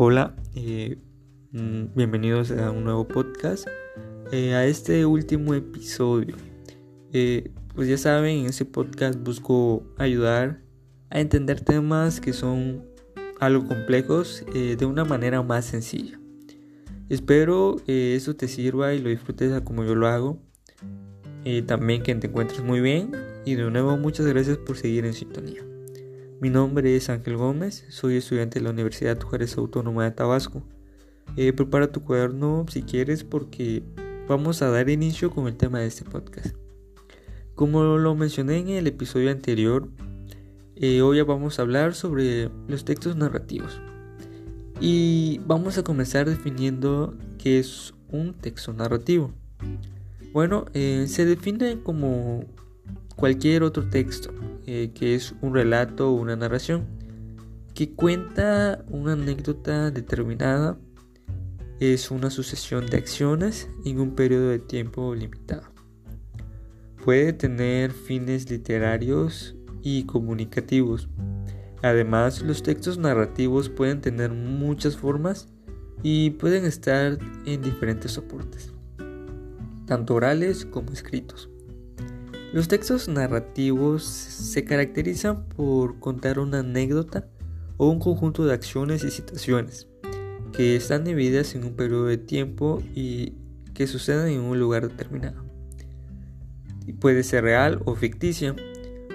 Hola, eh, mm, bienvenidos a un nuevo podcast, eh, a este último episodio. Eh, pues ya saben, en este podcast busco ayudar a entender temas que son algo complejos de una manera más sencilla. Espero eso te sirva y lo disfrutes como yo lo hago. también que te encuentres muy bien y de nuevo muchas gracias por seguir en sintonía. Mi nombre es Ángel Gómez, soy estudiante de la Universidad Juárez Autónoma de Tabasco. Eh, prepara tu cuaderno si quieres porque vamos a dar inicio con el tema de este podcast. Como lo mencioné en el episodio anterior, eh, hoy vamos a hablar sobre los textos narrativos. Y vamos a comenzar definiendo qué es un texto narrativo. Bueno, eh, se define como cualquier otro texto eh, que es un relato o una narración, que cuenta una anécdota determinada, es una sucesión de acciones en un periodo de tiempo limitado. Puede tener fines literarios y comunicativos. Además, los textos narrativos pueden tener muchas formas y pueden estar en diferentes soportes, tanto orales como escritos. Los textos narrativos se caracterizan por contar una anécdota o un conjunto de acciones y situaciones que están divididas en un periodo de tiempo y que suceden en un lugar determinado. Y puede ser real o ficticia.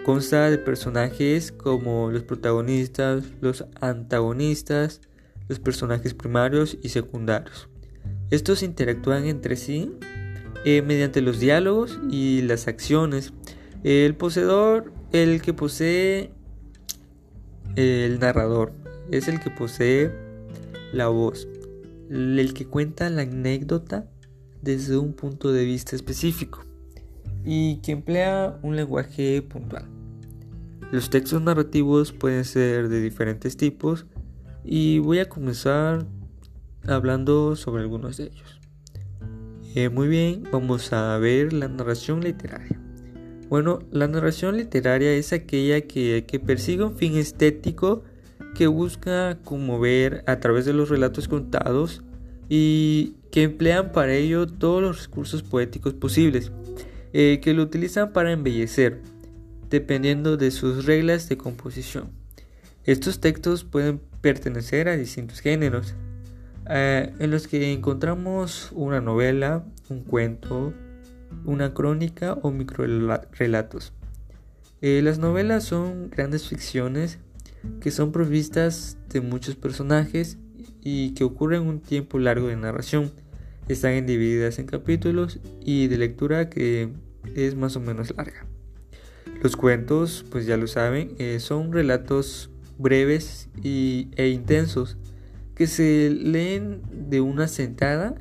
Consta de personajes como los protagonistas, los antagonistas, los personajes primarios y secundarios. Estos interactúan entre sí eh, mediante los diálogos y las acciones. El poseedor, el que posee el narrador, es el que posee la voz, el que cuenta la anécdota desde un punto de vista específico y que emplea un lenguaje puntual. Los textos narrativos pueden ser de diferentes tipos y voy a comenzar hablando sobre algunos de ellos. Eh, muy bien, vamos a ver la narración literaria. Bueno, la narración literaria es aquella que, persigue un fin estético que busca conmover a través de los relatos contados y que emplean para ello todos los recursos poéticos posibles, eh, que lo utilizan para embellecer, dependiendo de sus reglas de composición. Estos textos pueden pertenecer a distintos géneros, eh, en los que encontramos una novela, un cuento, una crónica o microrelatos. Eh, las novelas son grandes ficciones que son provistas de muchos personajes y que ocurren un tiempo largo de narración. Están divididas en capítulos y de lectura que es más o menos larga. Los cuentos, pues ya lo saben, eh, son relatos breves y, e intensos que se leen de una sentada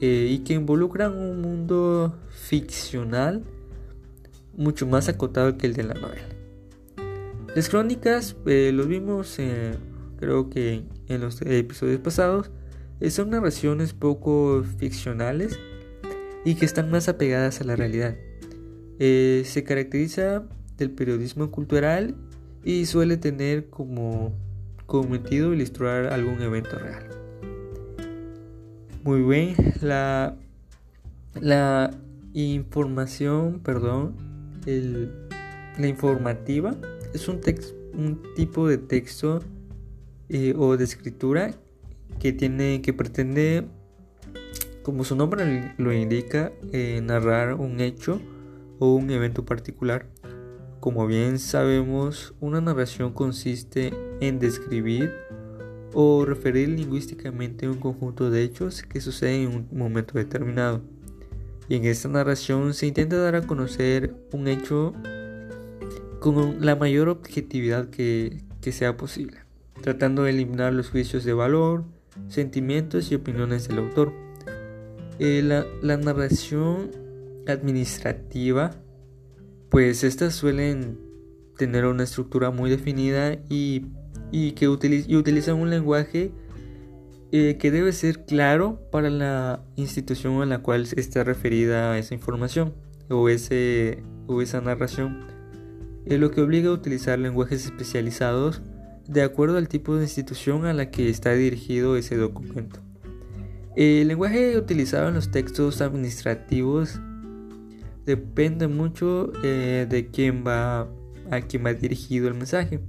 eh, y que involucran un mundo ficcional mucho más acotado que el de la novela. Las crónicas, eh, los vimos eh, creo que en los episodios pasados, son narraciones poco ficcionales y que están más apegadas a la realidad. se caracteriza del periodismo cultural y suele tener como cometido ilustrar algún evento real. Muy bien, la, la información, perdón, la informativa es un, un tipo de texto eh, o de escritura que tiene que pretende, como su nombre lo indica, eh, narrar un hecho o un evento particular como bien sabemos, una narración consiste en describir o referir lingüísticamente un conjunto de hechos que suceden en un momento determinado. Y en esta narración se intenta dar a conocer un hecho con la mayor objetividad que, sea posible, tratando de eliminar los juicios de valor, sentimientos y opiniones del autor. Eh, la, la narración administrativa pues estas suelen tener una estructura muy definida y, que utilizan un lenguaje eh, que debe ser claro para la institución a la cual está referida esa información o, ese, o esa narración, lo que obliga a utilizar lenguajes especializados de acuerdo al tipo de institución a la que está dirigido ese documento. El lenguaje utilizado en los textos administrativos depende mucho eh, de quién va a quién va dirigido el mensaje.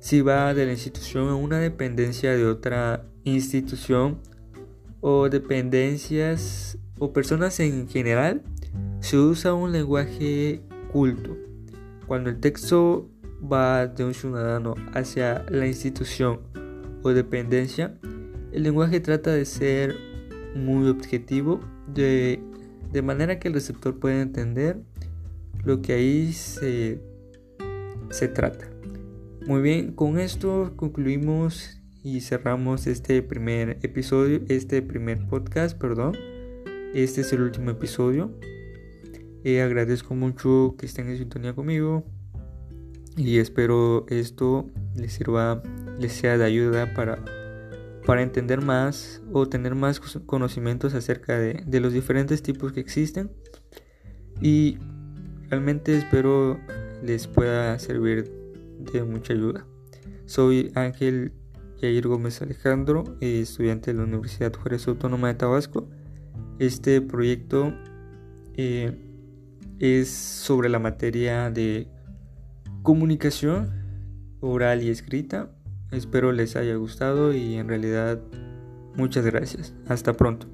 Si va de la institución a una dependencia de otra institución o dependencias o personas en general, se usa un lenguaje culto. Cuando el texto va de un ciudadano hacia la institución o dependencia, el lenguaje trata de ser muy objetivo, de, de manera que el receptor pueda entender lo que ahí se, se trata. Muy bien, con esto concluimos y cerramos este primer episodio, este primer podcast, perdón. Este es el último episodio. Eh, agradezco mucho que estén en sintonía conmigo y espero esto les sirva, les sea de ayuda para, para entender más o tener más conocimientos acerca de, los diferentes tipos que existen y realmente espero les pueda servir de mucha ayuda. Soy Ángel Yair Gómez Alejandro, estudiante de la Universidad Juárez Autónoma de Tabasco. Este proyecto eh, es sobre la materia de comunicación oral y escrita. Espero les haya gustado y en realidad muchas gracias. Hasta pronto.